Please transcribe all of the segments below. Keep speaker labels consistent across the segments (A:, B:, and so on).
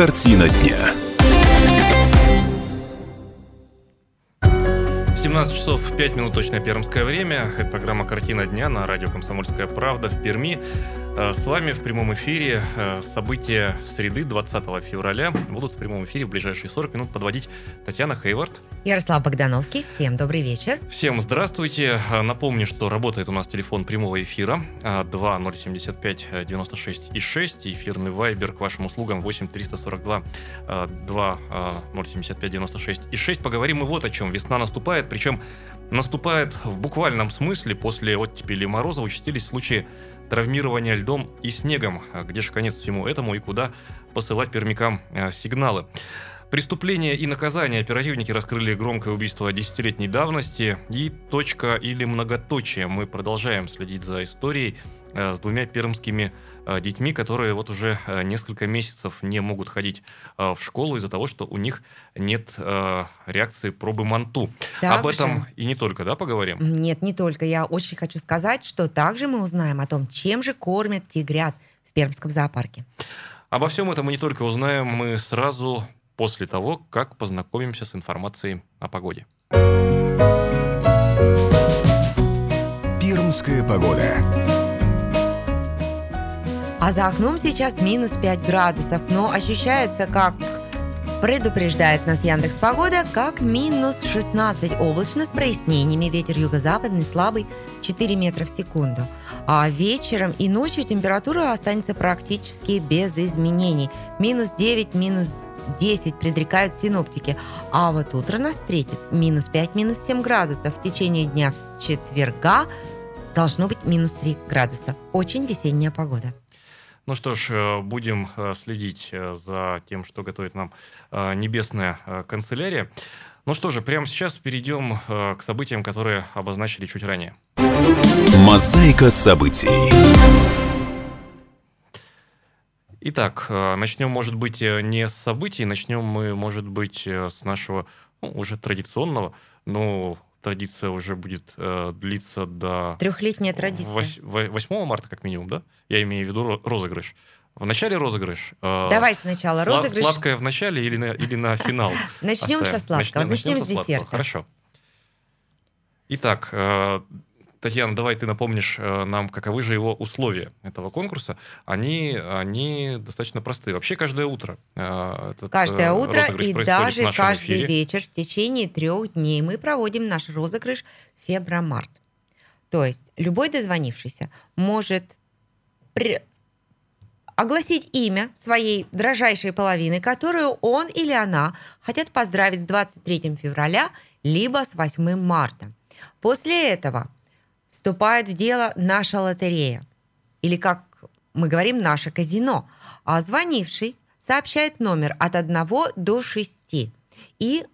A: Картина дня.
B: 17 часов 5 минут точное пермское время. Это программа «Картина дня» на радио «Комсомольская правда» в Перми. Э, с вами в прямом эфире э, события среды 20 февраля. Будут в прямом эфире в ближайшие 40 минут подводить Татьяна Хейвард.
C: Ярослав Богдановский. Всем добрый вечер.
B: Всем здравствуйте. Э, напомню, что работает у нас телефон прямого эфира 2075 96 и 6. Эфирный вайбер к вашим услугам 8 342 2075 96 и 6. Поговорим мы вот о чем. Весна наступает, причем наступает в буквальном смысле. После оттепели мороза участились случаи травмирования льдом и снегом. А где же конец всему этому и куда посылать пермякам а, сигналы? Преступление и наказание оперативники раскрыли громкое убийство десятилетней давности и точка или многоточие. Мы продолжаем следить за историей Э, с двумя пермскими э, детьми, которые вот уже э, несколько месяцев не могут ходить в школу из-за того, что у них нет реакции пробы МАНТУ. Также... Об этом и не только, да, поговорим?
C: Нет, не только. Я очень хочу сказать, что также мы узнаем о том, чем же кормят тигрят в Пермском зоопарке.
B: Обо всем этом мы не только узнаем, мы сразу после того, как познакомимся с информацией о погоде.
A: Пермская погода.
C: А за окном сейчас минус 5 градусов, но ощущается как Предупреждает нас Яндекс Погода, как минус 16 облачно с прояснениями, ветер юго-западный слабый 4 метра в секунду. А вечером и ночью температура останется практически без изменений. Минус 9, минус 10 предрекают синоптики. А вот утро нас встретит минус 5, минус 7 градусов. В течение дня четверга должно быть минус 3 градуса. Очень весенняя погода.
B: Ну что ж, э, будем э, следить э, за тем, что готовит нам небесная канцелярия. Ну что же, прямо сейчас перейдем к событиям, которые обозначили чуть ранее.
A: Мозаика событий.
B: Итак, начнем, может быть, не с событий, начнем мы, может быть, с нашего ну, уже традиционного, но традиция уже будет э, длиться до...
C: Трехлетняя традиция.
B: 8 марта, как минимум, да? Я имею в виду розыгрыш. В начале розыгрыш.
C: Э, Давай сначала розыгрыш.
B: Сладкое в начале или на, или на финал?
C: Начнем со сладкого. Начнем с десерта.
B: Хорошо. Итак, э, Татьяна, давай ты напомнишь э, нам, каковы же его условия этого конкурса. Они, они достаточно простые. Вообще каждое утро.
C: Э, этот каждое утро и даже каждый эфире. вечер в течение трех дней мы проводим наш розыгрыш февромарт. То есть любой дозвонившийся может при... огласить имя своей дрожайшей половины, которую он или она хотят поздравить с 23 февраля либо с 8 марта. После этого вступает в дело наша лотерея, или, как мы говорим, наше казино, а звонивший сообщает номер от 1 до 6. И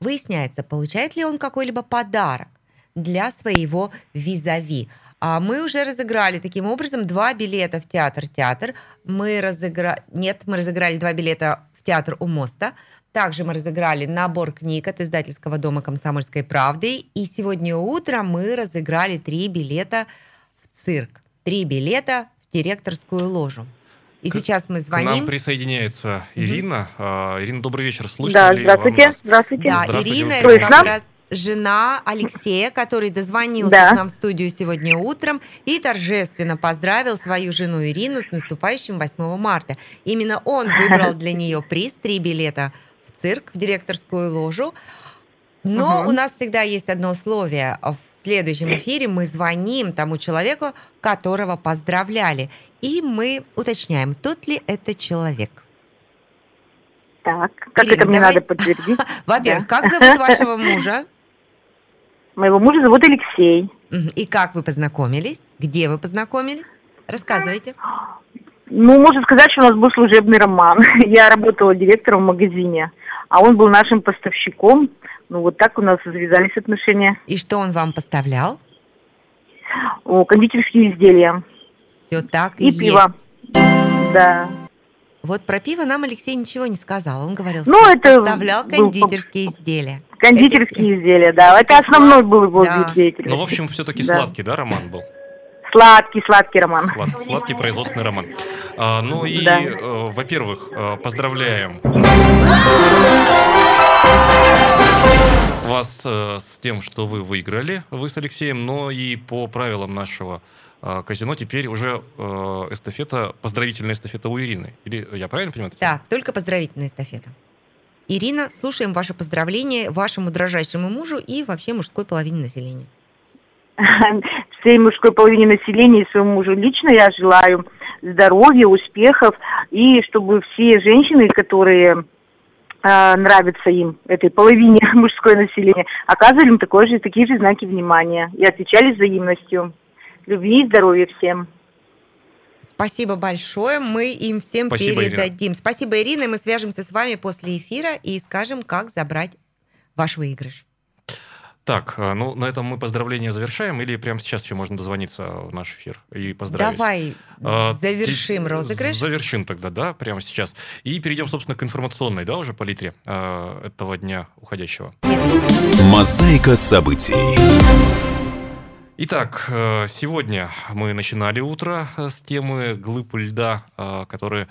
C: выясняется, получает ли он какой-либо подарок для своего визави. А мы уже разыграли таким образом два билета в театр-театр. Мы разыграли... Нет, мы разыграли два билета в театр у моста – также мы разыграли набор книг от издательского дома «Комсомольской правды». И сегодня утром мы разыграли три билета в цирк. Три билета в директорскую ложу. И к, сейчас мы звоним.
B: К нам присоединяется Ирина. Mm-hmm. Ирина, добрый вечер. Слышно
D: да, ли здравствуйте.
B: Вам
D: здравствуйте.
C: Да,
B: здравствуйте.
C: Ирина это как раз жена Алексея, который дозвонился да. к нам в студию сегодня утром и торжественно поздравил свою жену Ирину с наступающим 8 марта. Именно он выбрал для нее приз три билета цирк, в директорскую ложу. Но угу. у нас всегда есть одно условие. В следующем эфире мы звоним тому человеку, которого поздравляли. И мы уточняем, тот ли это человек.
D: Так, как Ирина, это мне давай... надо подтвердить?
C: Во-первых, как зовут вашего мужа?
D: Моего мужа зовут Алексей.
C: И как вы познакомились? Где вы познакомились? Рассказывайте.
D: Ну, можно сказать, что у нас был служебный роман. Я работала директором в магазине а он был нашим поставщиком. Ну, вот так у нас завязались отношения.
C: И что он вам поставлял?
D: О, кондитерские изделия.
C: Все так
D: и, и пиво. Да.
C: Вот про пиво нам Алексей ничего не сказал. Он говорил,
D: ну,
C: что
D: это
C: поставлял кондитерские изделия.
D: Кондитерские это, изделия, да. Это, это основной был его
B: да. вид деятельности. Ну, в общем, все-таки да. сладкий, да, роман был?
D: Сладкий-сладкий роман.
B: Слад, сладкий производственный роман. А, ну и,
D: Да.
B: э, во-первых, э, поздравляем вас э, с тем, что вы выиграли, вы с Алексеем, но и по правилам нашего э, казино теперь уже э, эстафета, поздравительная эстафета у Ирины. Или я правильно понимаю? Татьяна?
C: Да, только поздравительная эстафета. Ирина, слушаем ваши поздравления вашему дрожайшему мужу и вообще мужской половине населения.
D: Всей мужской половине населения и своему мужу лично я желаю здоровья, успехов, и чтобы все женщины, которые э, нравятся им, этой половине мужское населения, оказывали им такое же, такие же знаки внимания и отвечали взаимностью. Любви и здоровья всем.
C: Спасибо большое, мы им всем
B: Спасибо, Ирина.
C: передадим. Спасибо, Ирина, и мы свяжемся с вами после эфира и скажем, как забрать ваш выигрыш.
B: Так, э, ну на этом мы поздравления завершаем или прямо сейчас еще можно дозвониться в наш эфир и поздравить?
C: Давай
B: А,
C: завершим
B: ти-
C: розыгрыш.
B: Завершим тогда, да, прямо сейчас. И перейдем, собственно, к информационной, да, уже палитре э, этого дня уходящего.
A: Мозаика событий.
B: Итак, э, сегодня мы начинали утро э, с темы глыб льда, э, которые,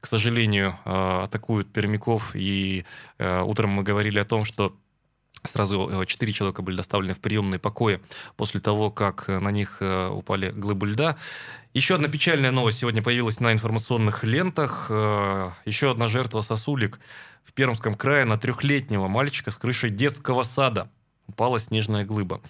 B: к сожалению, э, атакуют пермяков. И э, утром мы говорили о том, что Сразу э, четыре человека были доставлены в приемные покои после того, как э, на них э, упали глыбы льда. Еще одна печальная новость сегодня появилась на информационных лентах. Еще одна жертва сосулек в Пермском крае на трехлетнего мальчика с крышей детского сада упала снежная глыба.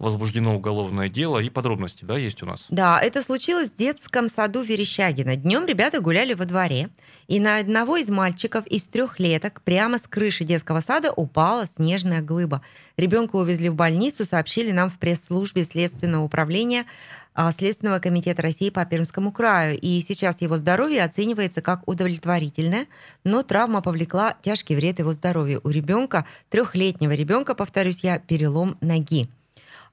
B: Возбуждено уголовное дело и подробности, да, есть у нас?
C: Да, это случилось в детском саду Верещагина. Днем ребята гуляли во дворе, и на одного из мальчиков из трехлеток прямо с крыши детского сада упала снежная глыба. Ребенка увезли в больницу, сообщили нам в пресс-службе Следственного управления а, Следственного комитета России по Пермскому краю. И сейчас его здоровье оценивается как удовлетворительное, но травма повлекла тяжкий вред его здоровью. У ребенка, трехлетнего ребенка, повторюсь я, перелом ноги.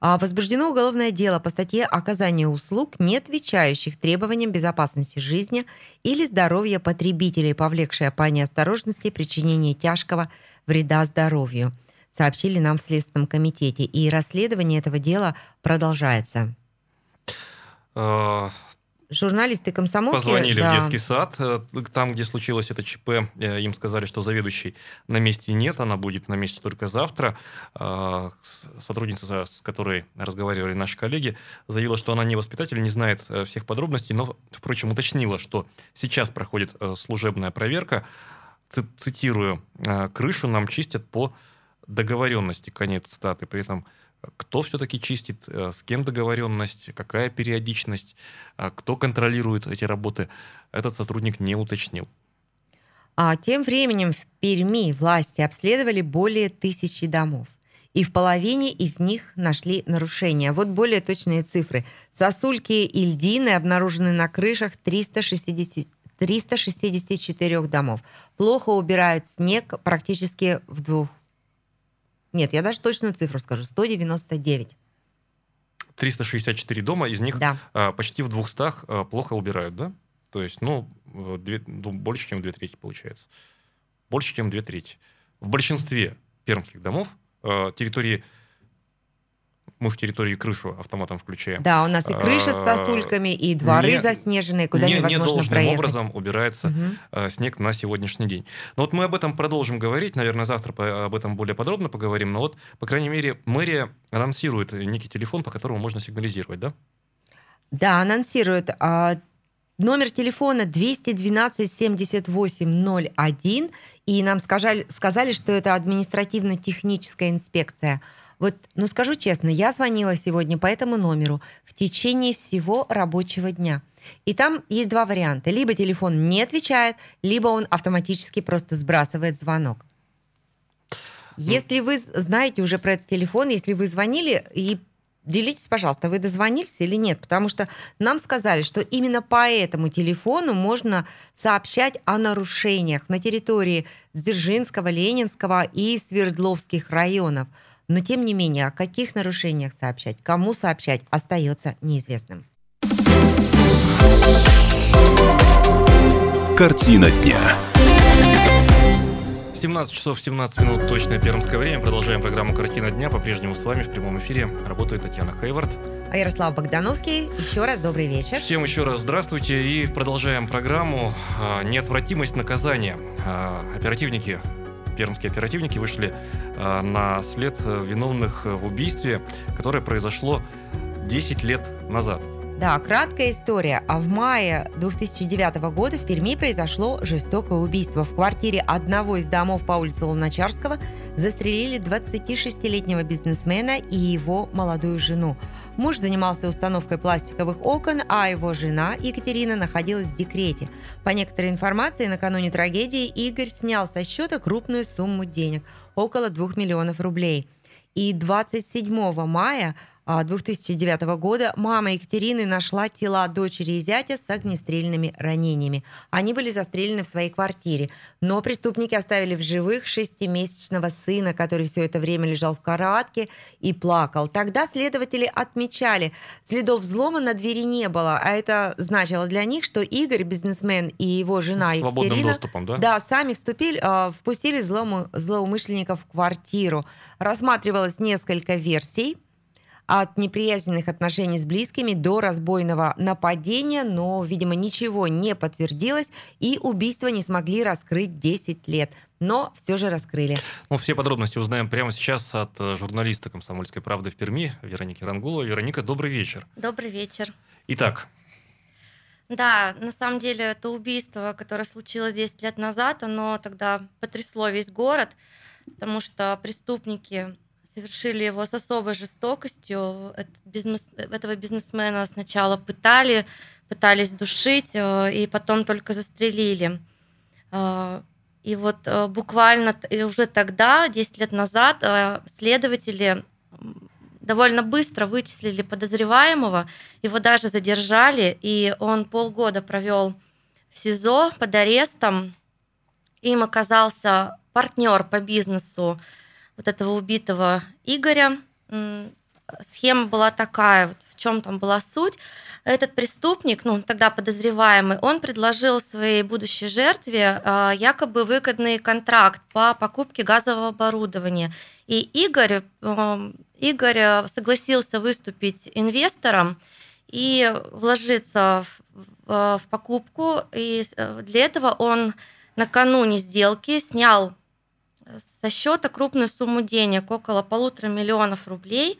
C: А, Возбуждено уголовное дело по статье «Оказание услуг, не отвечающих требованиям безопасности жизни или здоровья потребителей, повлекшее по неосторожности причинение тяжкого вреда здоровью», сообщили нам в Следственном комитете. И расследование этого дела продолжается. Журналисты комсомолки...
B: Позвонили
C: да,
B: в детский сад, э, там, где случилось это ЧП. э, Им сказали, что заведующей на месте нет, она будет на месте только завтра. С- Сотрудница, с которой разговаривали наши коллеги, заявила, что она не воспитатель, не знает э, всех подробностей, но, впрочем, уточнила, что сейчас проходит служебная проверка. Ци- Цитирую, «Э, крышу нам чистят по договоренности, конец цитаты. При этом кто все-таки чистит, э, с кем договоренность, какая периодичность, а кто контролирует эти работы, этот сотрудник не уточнил.
C: А тем временем в Перми власти обследовали более тысячи домов. И в половине из них нашли нарушения. Вот более точные цифры. Сосульки и льдины обнаружены на крышах 360, 364 домов. Плохо убирают снег практически в двух... Нет, я даже точную цифру скажу. 199.
B: 364 дома, из них
C: Да.
B: а, почти в 200 а, плохо убирают, да? То есть, ну, э, две- ну, больше, чем две трети получается. Больше, чем две трети. В большинстве пермских домов э, территории... Мы в территории крышу автоматом включаем.
C: Да, у нас и крыши с
B: А,
C: сосульками, и дворы
B: не-
C: заснеженные, куда
B: не,
C: невозможно
B: недолжным
C: проехать.
B: образом убирается э, снег на сегодняшний день. Но вот мы об этом продолжим говорить, наверное, завтра об этом более подробно поговорим, но вот, по крайней мере, мэрия анонсирует некий телефон, по которому можно сигнализировать, да?
C: Да, анонсируют. а, Номер телефона 212 7801, и нам сказали, сказали, что это административно-техническая инспекция. Вот, ну скажу честно, я звонила сегодня по этому номеру в течение всего рабочего дня. И там есть два варианта. Либо телефон не отвечает, либо он автоматически просто сбрасывает звонок. Если вы знаете уже про этот телефон, если вы звонили и Делитесь, пожалуйста, вы дозвонились или нет, потому что нам сказали, что именно по этому телефону можно сообщать о нарушениях на территории Дзержинского, Ленинского и Свердловских районов. Но тем не менее, о каких нарушениях сообщать, кому сообщать, остается неизвестным.
A: Картина дня.
B: 17 часов 17 минут точное пермское время. Продолжаем программу «Картина дня». По-прежнему с вами в прямом эфире работает Татьяна Хейвард.
C: А Ярослав Богдановский, еще раз добрый вечер.
B: Всем еще раз здравствуйте и продолжаем программу «Неотвратимость наказания». А, оперативники, пермские оперативники вышли а, на след виновных в убийстве, которое произошло 10 лет назад.
C: Да, краткая история. А в мае 2009 года в Перми произошло жестокое убийство. В квартире одного из домов по улице Луначарского застрелили 26-летнего бизнесмена и его молодую жену. Муж занимался установкой пластиковых окон, а его жена Екатерина находилась в декрете. По некоторой информации, накануне трагедии Игорь снял со счета крупную сумму денег – около 2 миллионов рублей. И 27 мая 2009 а, года мама Екатерины нашла тела дочери и зятя с огнестрельными ранениями. Они были застрелены в своей квартире. Но преступники оставили в живых шестимесячного сына, который все это время лежал в кроватке и плакал. Тогда следователи отмечали, следов взлома на двери не было, а это значило для них, что Игорь, бизнесмен и его жена
B: Свободным
C: Екатерина...
B: доступом, да?
C: Да, сами вступили, а, впустили злоумышленников в квартиру. Рассматривалось несколько версий от неприязненных отношений с близкими до разбойного нападения, но, видимо, ничего не подтвердилось, и убийство не смогли раскрыть 10 лет. Но все же раскрыли.
B: Ну, все подробности узнаем прямо сейчас от э, журналиста «Комсомольской правды» в Перми Вероники Рангулова. Вероника, добрый вечер.
E: Добрый вечер.
B: Итак,
E: да, на самом деле это убийство, которое случилось 10 лет назад, оно тогда потрясло весь город, потому что преступники совершили его с особой жестокостью. бизнес, этого бизнесмена сначала пытали, пытались душить, э, и потом только застрелили. Э, и вот э, буквально уже тогда, 10 лет назад, следователи довольно быстро вычислили подозреваемого, его даже задержали, и он полгода провел в СИЗО под арестом. Им оказался партнер по бизнесу вот этого убитого Игоря. Схема была такая, вот в чем там была суть. Этот преступник, ну тогда подозреваемый, он предложил своей будущей жертве а, якобы выгодный контракт по покупке газового оборудования. И Игорь, Игорь согласился выступить инвестором и вложиться в, в покупку. И э, для этого он накануне сделки снял со счета крупную сумму денег, около полутора миллионов рублей,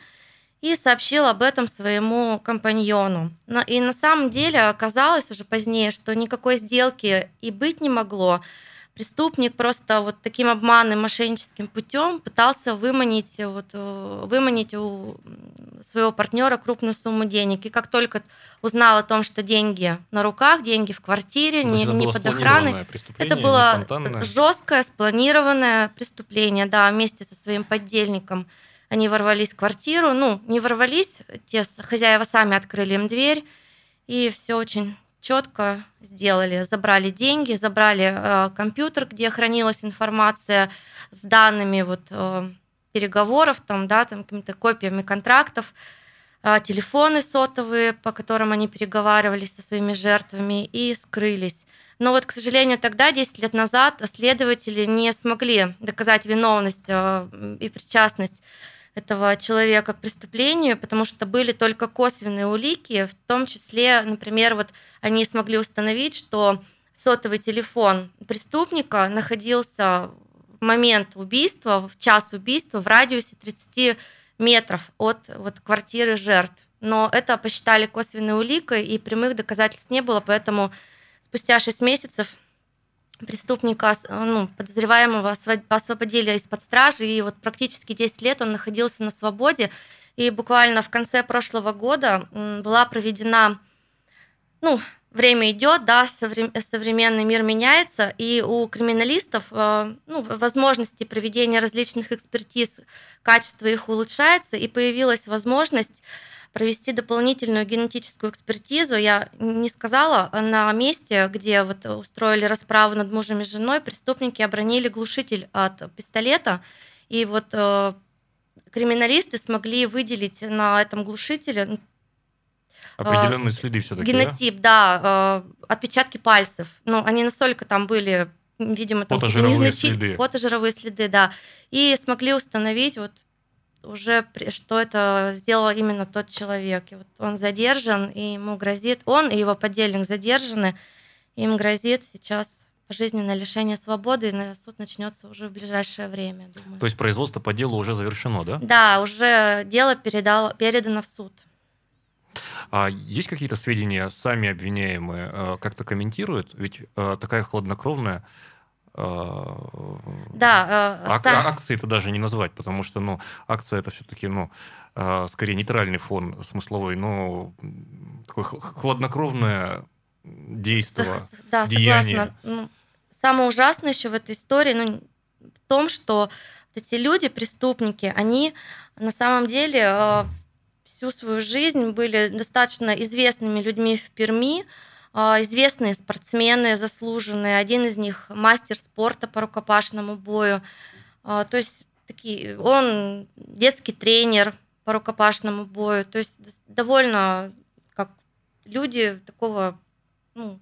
E: и сообщил об этом своему компаньону. И на самом деле оказалось уже позднее, что никакой сделки и быть не могло преступник просто вот таким обманным мошенническим путем пытался выманить, вот, э, выманить у своего партнера крупную сумму денег. И как только узнал о том, что деньги на руках, деньги в квартире, не, не под охраной, это было жесткое, спланированное преступление, да, вместе со своим поддельником. Они ворвались в квартиру, ну, не ворвались, те хозяева сами открыли им дверь, и все очень четко сделали. Забрали деньги, забрали э, компьютер, где хранилась информация с данными вот, э, переговоров, там, да, там, какими-то копиями контрактов, э, телефоны сотовые, по которым они переговаривались со своими жертвами и скрылись. Но вот, к сожалению, тогда, 10 лет назад, следователи не смогли доказать виновность э, и причастность этого человека к преступлению, потому что были только косвенные улики, в том числе, например, вот они смогли установить, что сотовый телефон преступника находился в момент убийства, в час убийства в радиусе 30 метров от вот, квартиры жертв. Но это посчитали косвенной уликой, и прямых доказательств не было, поэтому спустя 6 месяцев преступника, ну, подозреваемого освободили из-под стражи, и вот практически 10 лет он находился на свободе. И буквально в конце прошлого года была проведена, ну, время идет, да, современный мир меняется, и у криминалистов э, ну, возможности проведения различных экспертиз, качество их улучшается, и появилась возможность провести дополнительную генетическую экспертизу. Я не сказала, на месте, где вот устроили расправу над мужем и женой, преступники обронили глушитель от пистолета. И вот э, криминалисты смогли выделить на этом глушителе
B: Определенные следы все-таки.
E: Генотип, да, да э, отпечатки пальцев. Ну, они настолько там были, видимо, там
B: фотожировые следы.
E: Фотожировые следы, да. И смогли установить вот уже, что это сделал именно тот человек. И вот он задержан, и ему грозит, он и его подельник задержаны, им грозит сейчас пожизненное лишение свободы, и суд начнется уже в ближайшее время,
B: думаю. То есть производство по делу уже завершено, да?
E: Да, уже дело передало, передано в суд.
B: А есть какие-то сведения, сами обвиняемые э, как-то комментируют? Ведь э, такая хладнокровная
E: да,
B: ак- сам... акции это даже не назвать, потому что, ну, акция это все-таки, ну, скорее нейтральный фон смысловой, но такое хладнокровное действие,
E: да, деяние. Согласна. Ну, самое ужасное еще в этой истории, ну, в том, что эти люди, преступники, они на самом деле всю свою жизнь были достаточно известными людьми в Перми, известные спортсмены, заслуженные. Один из них мастер спорта по рукопашному бою. А, то есть такие, он детский тренер по рукопашному бою. То есть довольно как люди такого, ну,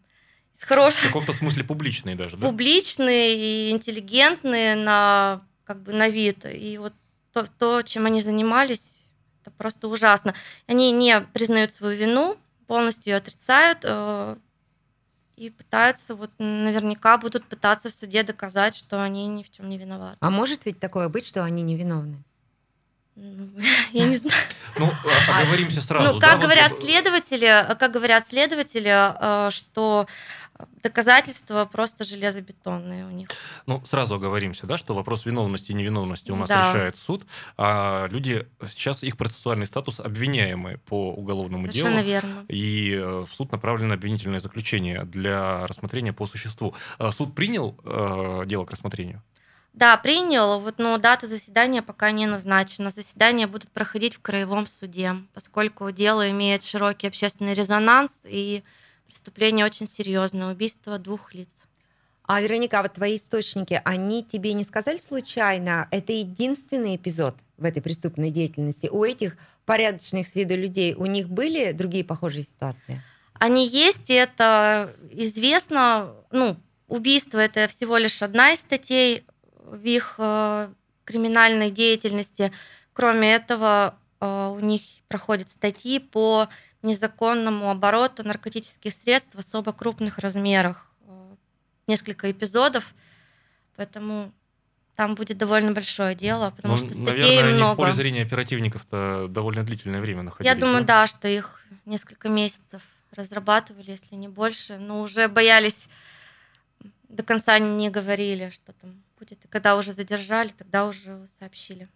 B: с хорошим... В каком-то смысле публичные даже, да?
E: Публичные и интеллигентные на, как бы, на вид. И вот то, то, чем они занимались, это просто ужасно. Они не признают свою вину, полностью ее отрицают э, и пытаются, вот наверняка будут пытаться в суде доказать, что они ни в чем не виноваты.
C: А может ведь такое быть, что они невиновны?
E: Я не знаю.
B: Ну, а, оговоримся сразу.
E: Ну, как говорят следователи, как говорят следователи, э, что доказательства просто железобетонные у них.
B: Ну, сразу оговоримся, да, что вопрос виновности и невиновности у нас да. решает суд, а люди, сейчас их процессуальный статус обвиняемые по уголовному
E: Совершенно
B: делу.
E: верно.
B: И э, в суд направлено обвинительное заключение для рассмотрения по существу. Суд принял э, дело к рассмотрению?
E: Да, принял, вот, но дата заседания пока не назначена. Заседания будут проходить в краевом суде, поскольку дело имеет широкий общественный резонанс и преступление очень серьезное, убийство двух лиц.
C: А, Вероника, а вот твои источники, они тебе не сказали случайно, это единственный эпизод в этой преступной деятельности? У этих порядочных с виду людей, у них были другие похожие ситуации?
E: Они есть, и это известно. Ну, убийство – это всего лишь одна из статей в их э, криминальной деятельности. Кроме этого, э, у них проходят статьи по незаконному обороту наркотических средств в особо крупных размерах. Э, несколько эпизодов, поэтому там будет довольно большое дело, потому ну, что статей
B: наверное,
E: много.
B: Они в поле зрения оперативников-то довольно длительное время находились.
E: Я думаю, да? да, что их несколько месяцев разрабатывали, если не больше, но уже боялись, до конца не говорили, что там будет. И когда уже задержали, тогда уже сообщили.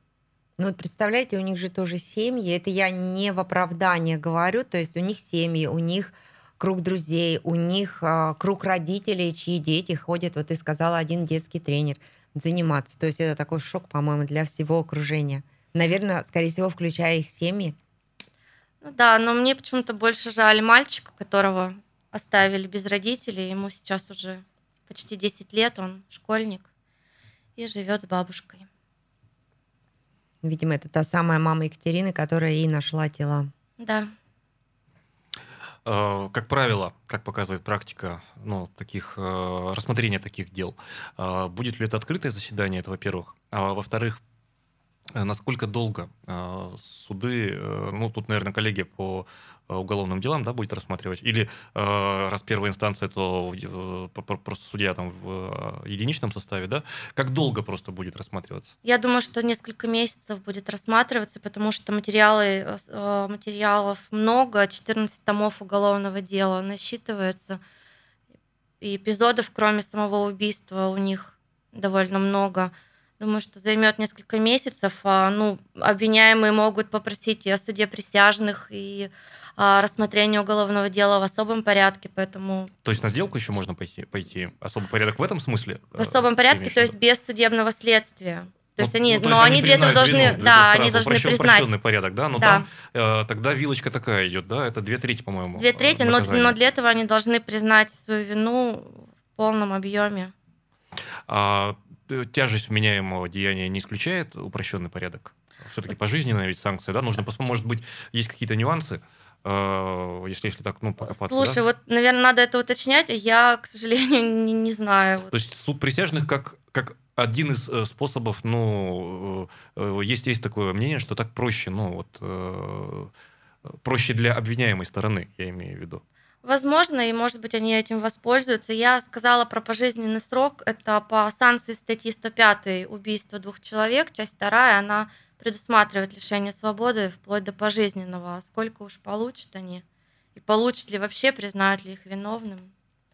C: Ну вот представляете, у них же тоже семьи. Это я не в оправдание говорю. То есть у них семьи, у них круг друзей, у них э, круг родителей, чьи дети ходят, вот ты сказала, один детский тренер заниматься. То есть это такой шок, по-моему, для всего окружения. Наверное, скорее всего, включая их семьи.
E: Ну да, но мне почему-то больше жаль мальчика, которого оставили без родителей. Ему сейчас уже почти 10 лет, он школьник и живет с бабушкой.
C: Видимо, это та самая мама Екатерины, которая и нашла тела.
E: Да.
B: Э, как правило, как показывает практика, ну, таких, э, рассмотрения таких дел, э, будет ли это открытое заседание, это во-первых. А во-вторых, насколько долго суды, ну тут, наверное, коллегия по уголовным делам, да, будет рассматривать, или раз первая инстанция, то просто судья там в единичном составе, да, как долго просто будет рассматриваться?
E: Я думаю, что несколько месяцев будет рассматриваться, потому что материалы, материалов много, 14 томов уголовного дела насчитывается, и эпизодов, кроме самого убийства, у них довольно много. Думаю, что займет несколько месяцев. А, ну, обвиняемые могут попросить и о суде присяжных, и о рассмотрении уголовного дела в особом порядке, поэтому...
B: То есть на сделку еще можно пойти? пойти? Особый порядок в этом смысле?
E: В особом порядке, то есть без судебного следствия. То есть ну, они, ну, то но есть они, для этого должны, вину, да, они должны упрощен, признать. Упрощенный
B: порядок, да, но да. там э, тогда вилочка такая идет, да, это две трети, по-моему.
E: Две трети, но, но для этого они должны признать свою вину в полном объеме.
B: А, тяжесть вменяемого деяния не исключает упрощенный порядок? Все-таки пожизненная ведь санкция, да? Нужно, может быть, есть какие-то нюансы, э, если, если так, ну, покопаться.
E: Слушай,
B: да?
E: вот, наверное, надо это уточнять, я, к сожалению, не, не знаю.
B: То есть суд присяжных как, как один из э, способов, ну, э, есть, есть такое мнение, что так проще, ну, вот, проще для обвиняемой стороны, я имею в виду.
E: Возможно, и, может быть, они этим воспользуются. Я сказала про пожизненный срок. Это по санкции статьи 105 убийство двух человек, часть вторая, она предусматривает лишение свободы вплоть до пожизненного. А сколько уж получат они? И получат ли вообще, признают ли их виновным?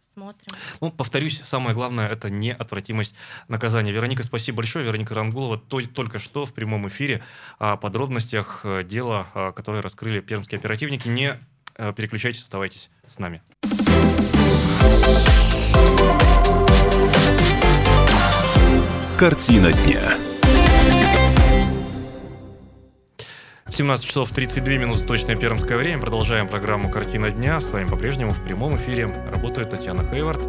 E: Посмотрим.
B: Ну, повторюсь, самое главное – это неотвратимость наказания. Вероника, спасибо большое. Вероника Рангулова только что в прямом эфире о подробностях э, дела, э, которое раскрыли пермские оперативники. Не э, переключайтесь, оставайтесь с нами.
A: Картина дня.
B: 17 часов 32 минуты точное пермское время. Продолжаем программу «Картина дня». С вами по-прежнему в прямом эфире работает Татьяна Хейвард.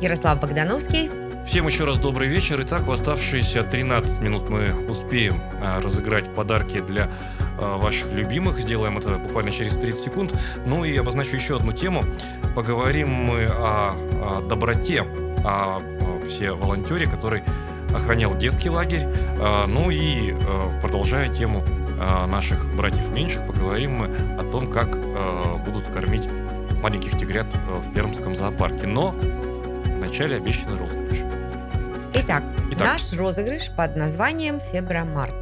C: Ярослав Богдановский.
B: Всем еще раз добрый вечер. Итак, в оставшиеся 13 минут мы успеем а, разыграть подарки для а, ваших любимых. Сделаем это буквально через 30 секунд. Ну и обозначу еще одну тему. Поговорим мы о, о доброте, о, о все волонтере, который охранял детский лагерь. А, ну и продолжая тему наших братьев меньших, поговорим мы о том, как будут кормить маленьких тигрят в Пермском зоопарке. Но вначале обещанный розыгрыш.
C: Итак, Итак, наш розыгрыш под названием Фебромарт.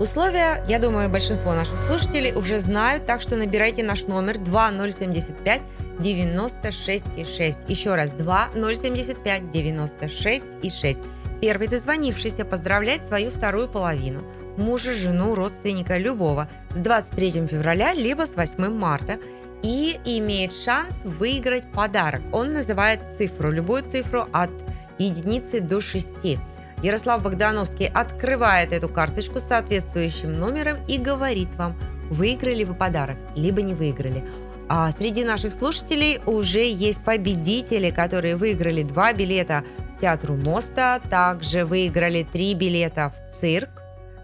C: Условия, я думаю, большинство наших слушателей уже знают, так что набирайте наш номер 2075 96 и 6. Еще раз, 2075 96 и 6. Первый дозвонившийся поздравляет свою вторую половину, мужа, жену, родственника любого с 23 февраля либо с 8 марта и имеет шанс выиграть подарок. Он называет цифру, любую цифру от единицы до 6. Ярослав Богдановский открывает эту карточку с соответствующим номером и говорит вам, выиграли вы подарок, либо не выиграли. А среди наших слушателей уже есть победители, которые выиграли два билета Театру Моста, также выиграли три билета в цирк,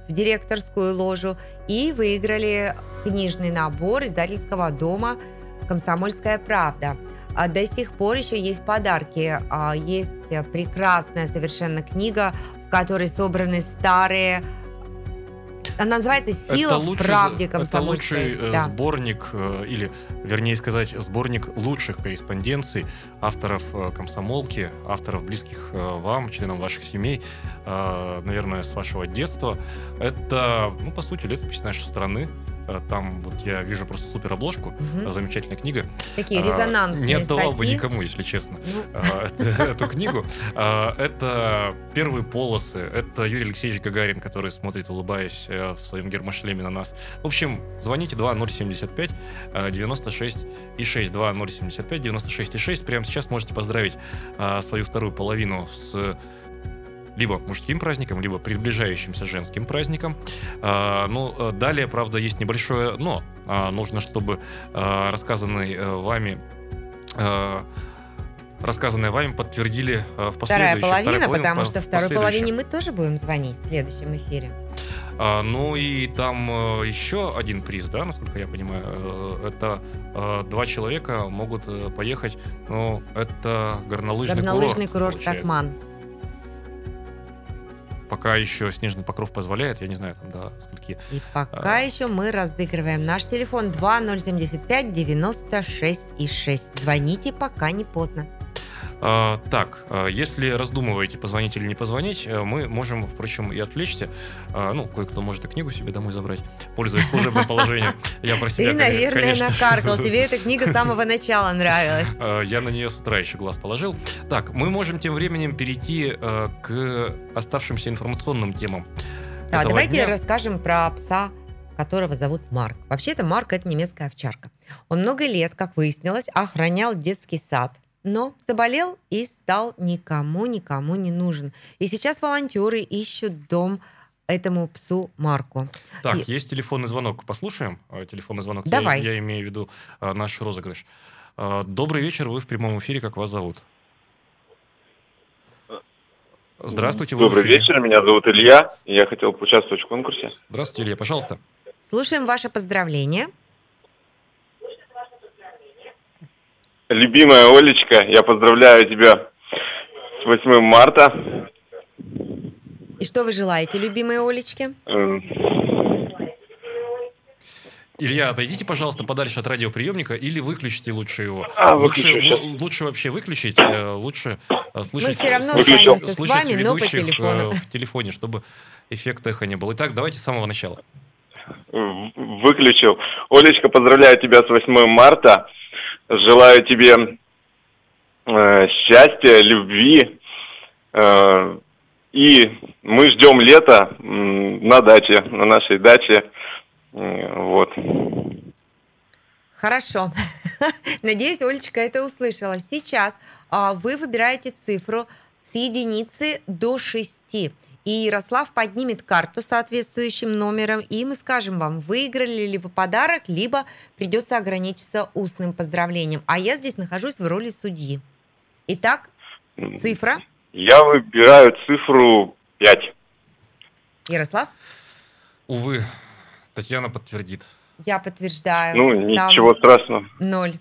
C: в директорскую ложу и выиграли книжный набор издательского дома «Комсомольская правда». А до сих пор еще есть подарки. А, есть прекрасная совершенно книга, в которой собраны старые она называется «Сила это в правде комсомольской».
B: Это лучший э, да. сборник, э, или, вернее сказать, сборник лучших корреспонденций авторов э, комсомолки, авторов близких вам, членам ваших семей, наверное, с вашего детства. Это, ну, по сути, летопись нашей страны. Э, там вот я вижу просто супер обложку, угу. замечательная книга.
C: Такие резонансные
B: Не отдавал бы никому, если честно, ну. эту книгу. Это первые полосы, это Юрий Алексеевич Гагарин, который смотрит, улыбаясь э, в своем гермошлеме на нас. В общем, звоните 2075 96 и 6 2075 96 и 6. Прямо сейчас можете поздравить свою вторую половину с либо мужским праздником, либо приближающимся женским праздником. А, ну, э, далее, правда, есть небольшое но. А, нужно, чтобы а, рассказанный э, вами рассказанное вами подтвердили в последующем.
C: Вторая половина, вторая половина потому что второй половине мы тоже будем звонить в следующем эфире.
B: А, ну и там э, еще один приз, да, насколько я понимаю, э, это э, два человека могут поехать, ну, это горнолыжный,
C: горнолыжный
B: курорт.
C: курорт Такман
B: пока еще снежный покров позволяет, я не знаю, там, да, скольки.
C: И пока а... еще мы разыгрываем наш телефон 2075 96 и 6. Звоните, пока не поздно.
B: А, так, а, если раздумываете, позвонить или не позвонить, э, мы можем, впрочем, и отвлечься. А, ну, кое-кто может и книгу себе домой забрать, пользуясь служебным положением.
C: Я про себя, Ты, наверное, конечно... накаркал. Тебе эта книга с самого начала нравилась.
B: Я на нее с утра еще глаз положил. Так, мы можем тем временем перейти э, к оставшимся информационным темам.
C: Да, давайте дня. расскажем про пса которого зовут Марк. Вообще-то Марк – это немецкая овчарка. Он много лет, как выяснилось, охранял детский сад но заболел и стал никому-никому не нужен. И сейчас волонтеры ищут дом этому псу Марку.
B: Так, и... есть телефонный звонок. Послушаем э, телефонный звонок.
C: Давай.
B: Я, я имею в виду а, наш розыгрыш. А, добрый вечер, вы в прямом эфире. Как вас зовут? Здравствуйте.
F: Добрый вечер, меня зовут Илья. Я хотел поучаствовать в конкурсе.
B: Здравствуйте, Илья, пожалуйста.
C: Слушаем ваше поздравление.
F: Любимая Олечка, я поздравляю тебя с 8 марта.
C: И что вы желаете, любимые Олечки? Эм.
B: Илья, отойдите, пожалуйста, подальше от радиоприемника или выключите лучше его.
F: А,
B: лучше, лучше вообще выключить, э, лучше э, слышать, Мы
C: все равно слышать, с вами, но по
B: телефону. в телефоне, чтобы эффект эха не был. Итак, давайте с самого начала.
F: Выключил. Олечка, поздравляю тебя с 8 марта. Желаю тебе э, счастья, любви. Э, и мы ждем лета на даче, на нашей даче. Вот.
C: Хорошо. Надеюсь, Олечка это услышала. Сейчас а, вы выбираете цифру с единицы до шести. И Ярослав поднимет карту с соответствующим номером, и мы скажем вам, выиграли ли вы подарок, либо придется ограничиться устным поздравлением. А я здесь нахожусь в роли судьи. Итак, цифра?
F: Я выбираю цифру 5.
C: Ярослав?
B: Увы, Татьяна подтвердит.
C: Я подтверждаю.
F: Ну, ничего Там страшного.
C: Ноль.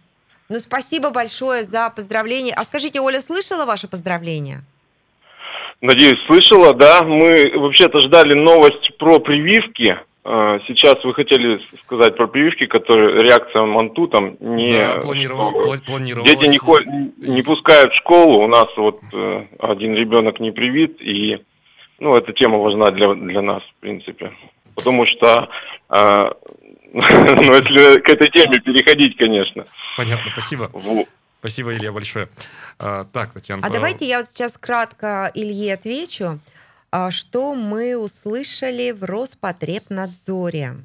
C: Ну, спасибо большое за поздравление. А скажите, Оля слышала ваше поздравление?
F: Надеюсь, слышала, да. Мы вообще-то ждали новость про прививки. А, сейчас вы хотели сказать про прививки, которые реакция Манту там не... Да,
B: планировал, планировал.
F: Дети не, ход, не пускают в школу. У нас вот э, один ребенок не привит, и ну, эта тема важна для, для нас, в принципе. Потому что а, ну, если к этой теме переходить, конечно.
B: Понятно, спасибо. Спасибо, Илья, большое. А, так, Татьяна.
C: А давайте я вот сейчас кратко Илье отвечу, а, что мы услышали в Роспотребнадзоре.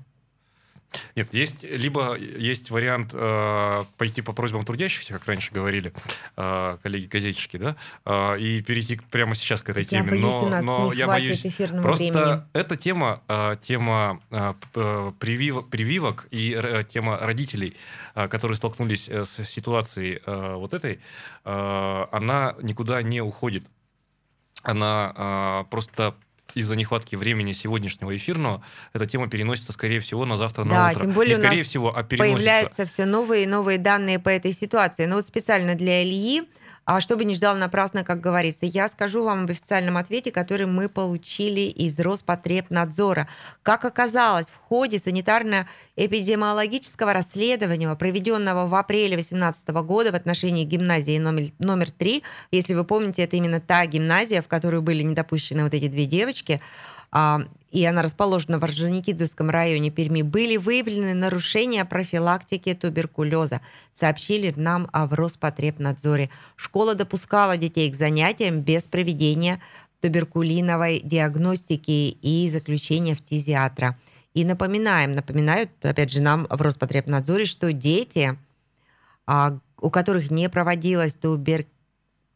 B: Нет, есть либо есть вариант э, пойти по просьбам трудящихся, как раньше говорили э, коллеги-газетчики, да, э, и перейти прямо сейчас к этой
C: я
B: теме.
C: Боюсь, но, у нас но не я боюсь, эфирного
B: просто
C: времени.
B: эта тема, э, тема э, привив, прививок и э, тема родителей, э, которые столкнулись э, с ситуацией э, вот этой, э, она никуда не уходит. Она э, просто из-за нехватки времени сегодняшнего эфирного эта тема переносится, скорее всего, на завтра
C: да,
B: на утро.
C: тем более
B: Не скорее
C: у нас
B: всего, а
C: переносится. появляются все новые и новые данные по этой ситуации. Но вот специально для Ильи а чтобы не ждал напрасно, как говорится, я скажу вам об официальном ответе, который мы получили из Роспотребнадзора. Как оказалось, в ходе санитарно-эпидемиологического расследования, проведенного в апреле 2018 года в отношении гимназии номер, номер 3, если вы помните, это именно та гимназия, в которую были недопущены вот эти две девочки, а, и она расположена в Орджоникидзевском районе Перми, были выявлены нарушения профилактики туберкулеза, сообщили нам в Роспотребнадзоре. Школа допускала детей к занятиям без проведения туберкулиновой диагностики и заключения фтизиатра. И напоминаем, напоминают, опять же, нам в Роспотребнадзоре, что дети, а, у которых не проводилась тубер...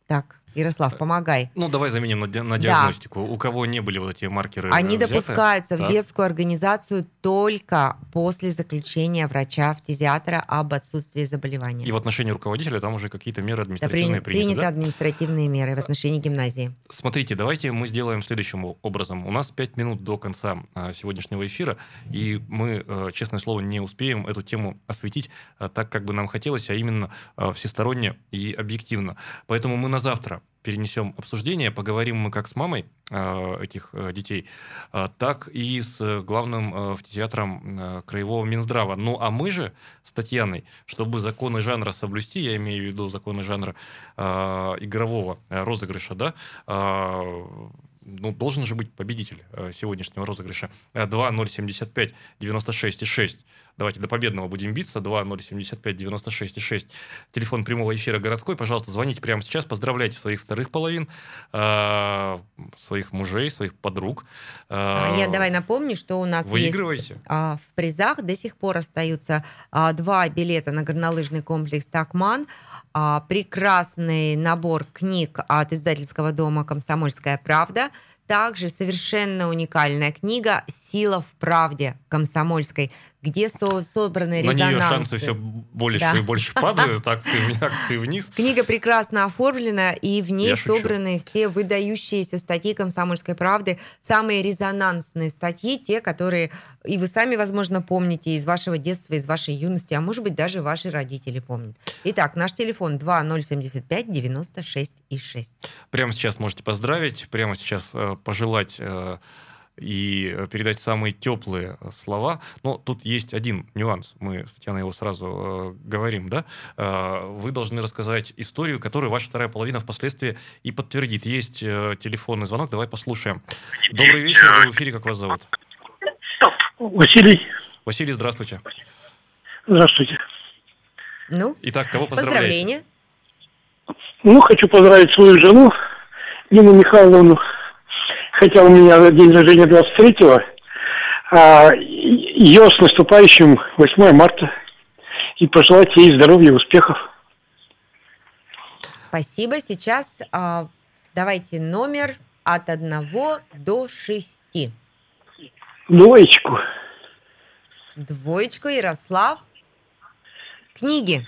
C: Так, Ярослав, помогай.
B: Ну, давай заменим на, на диагностику. Да. У кого не были вот эти маркеры
C: Они
B: взяты?
C: допускаются да. в детскую организацию только после заключения врача-фтизиатра об отсутствии заболевания.
B: И в отношении руководителя там уже какие-то меры административные да, приняты,
C: приняты да? административные меры в отношении гимназии.
B: Смотрите, давайте мы сделаем следующим образом. У нас 5 минут до конца а, сегодняшнего эфира, и мы, честное слово, не успеем эту тему осветить так, как бы нам хотелось, а именно всесторонне и объективно. Поэтому мы на завтра перенесем обсуждение, поговорим мы как с мамой э, этих э, детей, э, так и с главным э, фтизиатром Краевого Минздрава. Ну, а мы же с Татьяной, чтобы законы жанра соблюсти, я имею в виду законы жанра игрового розыгрыша, да, ну, должен же быть победитель сегодняшнего розыгрыша. 2-0-75, 96,6. Давайте до победного будем биться. 2-0-75-96-6. Телефон прямого эфира городской. Пожалуйста, звоните прямо сейчас. Поздравляйте своих вторых половин, э, своих мужей, своих подруг.
C: А я давай напомню, что у нас есть а, в призах до сих пор остаются а, два билета на горнолыжный комплекс «Такман», прекрасный набор книг от издательского дома «Комсомольская правда», также совершенно уникальная книга «Сила в правде» комсомольской. Где со собраны резонансы.
B: На нее шансы все больше да. и больше падают, акции, акции вниз.
C: Книга прекрасно оформлена, и в ней Я собраны шучу. все выдающиеся статьи «Комсомольской правды», самые резонансные статьи, те, которые и вы сами, возможно, помните из вашего детства, из вашей юности, а может быть, даже ваши родители помнят. Итак, наш телефон 2075 96 и 6.
B: Прямо сейчас можете поздравить, прямо сейчас э, пожелать э, и э, передать самые теплые э, слова. Но тут есть один нюанс. Мы с Татьяной его сразу э, говорим, да? Э, вы должны рассказать историю, которую ваша вторая половина впоследствии и подтвердит. Есть э, телефонный звонок, давай послушаем. Добрый вечер, вы в эфире, как вас зовут?
G: Василий.
B: Василий, здравствуйте.
G: Здравствуйте.
C: Ну,
B: Итак, кого поздравляете? Поздравления.
G: Ну, хочу поздравить свою жену, Нину Михайловну, хотя у меня день рождения 23-го, а ее с наступающим 8 марта и пожелать ей здоровья и успехов.
C: Спасибо. Сейчас а, давайте номер от 1 до 6.
G: Двоечку.
C: Двоечку, Ярослав. Книги.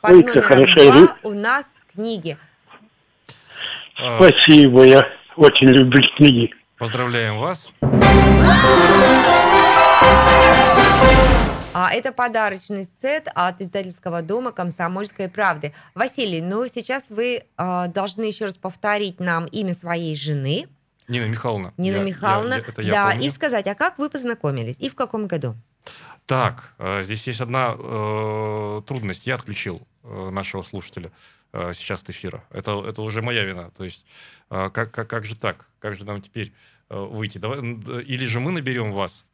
G: Под Ой, номером хорошо.
C: два у нас книги.
G: Спасибо, я очень люблю книги.
B: Поздравляем вас.
C: А это подарочный сет от издательского дома «Комсомольской правды». Василий, ну сейчас вы э, должны еще раз повторить нам имя своей жены.
B: Нина Михайловна.
C: Нина я, Михайловна. Я, я, это я да, помню. и сказать, а как вы познакомились и в каком году?
B: Так, э, здесь есть одна э, трудность. Я отключил нашего слушателя. Э, сейчас от эфира. Это, это уже моя вина. То есть э, как, как, как же так? Как же нам теперь э, выйти? Давай, или же мы наберем вас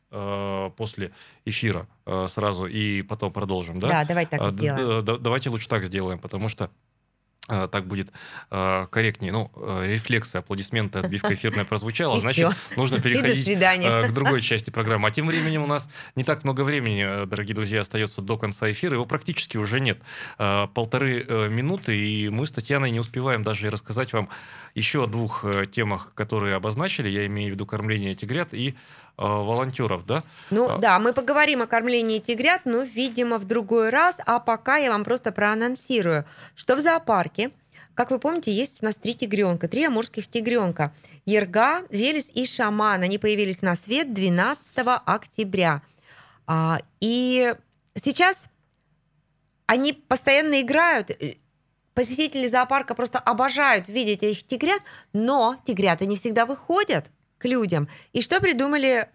B: после эфира сразу и потом продолжим, да?
C: Да, давай так сделаем.
B: Давайте лучше так сделаем, потому что Э, так будет э, корректнее. Ну, э, рефлексы, аплодисменты, отбивка эфирная прозвучала, значит, нужно переходить э, к другой части программы. А тем временем у нас не так много времени, дорогие друзья, остается до конца эфира. Его практически уже нет. Полторы минуты, и мы с Татьяной не успеваем даже рассказать вам еще о двух темах, которые обозначили. Я имею в виду кормление тигрят и Э, волонтеров, да?
C: Ну а... да, мы поговорим о кормлении тигрят, но, видимо, в другой раз. А пока я вам просто проанонсирую, что в зоопарке как вы помните, есть у нас три тигренка, три амурских тигренка. Ерга, Велес и Шаман. Они появились на свет 12 октября. А, и сейчас они постоянно играют. Посетители зоопарка просто обожают видеть этих тигрят, но тигрята не всегда выходят к людям. И что придумали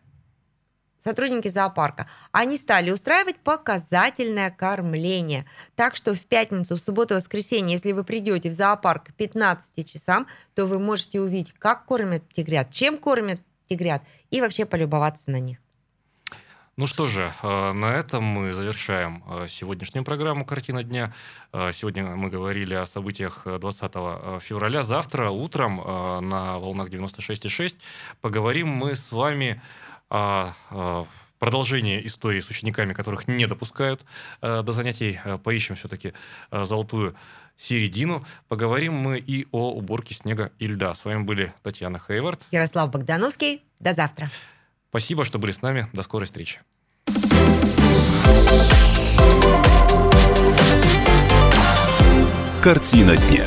C: сотрудники зоопарка? Они стали устраивать показательное кормление. Так что в пятницу, в субботу, воскресенье, если вы придете в зоопарк к 15 часам, то вы можете увидеть, как кормят тигрят, чем кормят тигрят, и вообще полюбоваться на них.
B: Ну что же, э, на этом мы завершаем э, сегодняшнюю программу «Картина дня». Э, сегодня мы говорили о событиях 20 февраля. Завтра утром на волнах 96,6 поговорим мы с вами о продолжении истории с учениками, которых не допускают до занятий. Поищем все-таки золотую середину. Поговорим мы и о уборке снега и льда. С вами были Татьяна Хейвард.
C: Ярослав Богдановский. До завтра.
B: Спасибо, что были с нами. До скорой встречи.
A: Картина дня.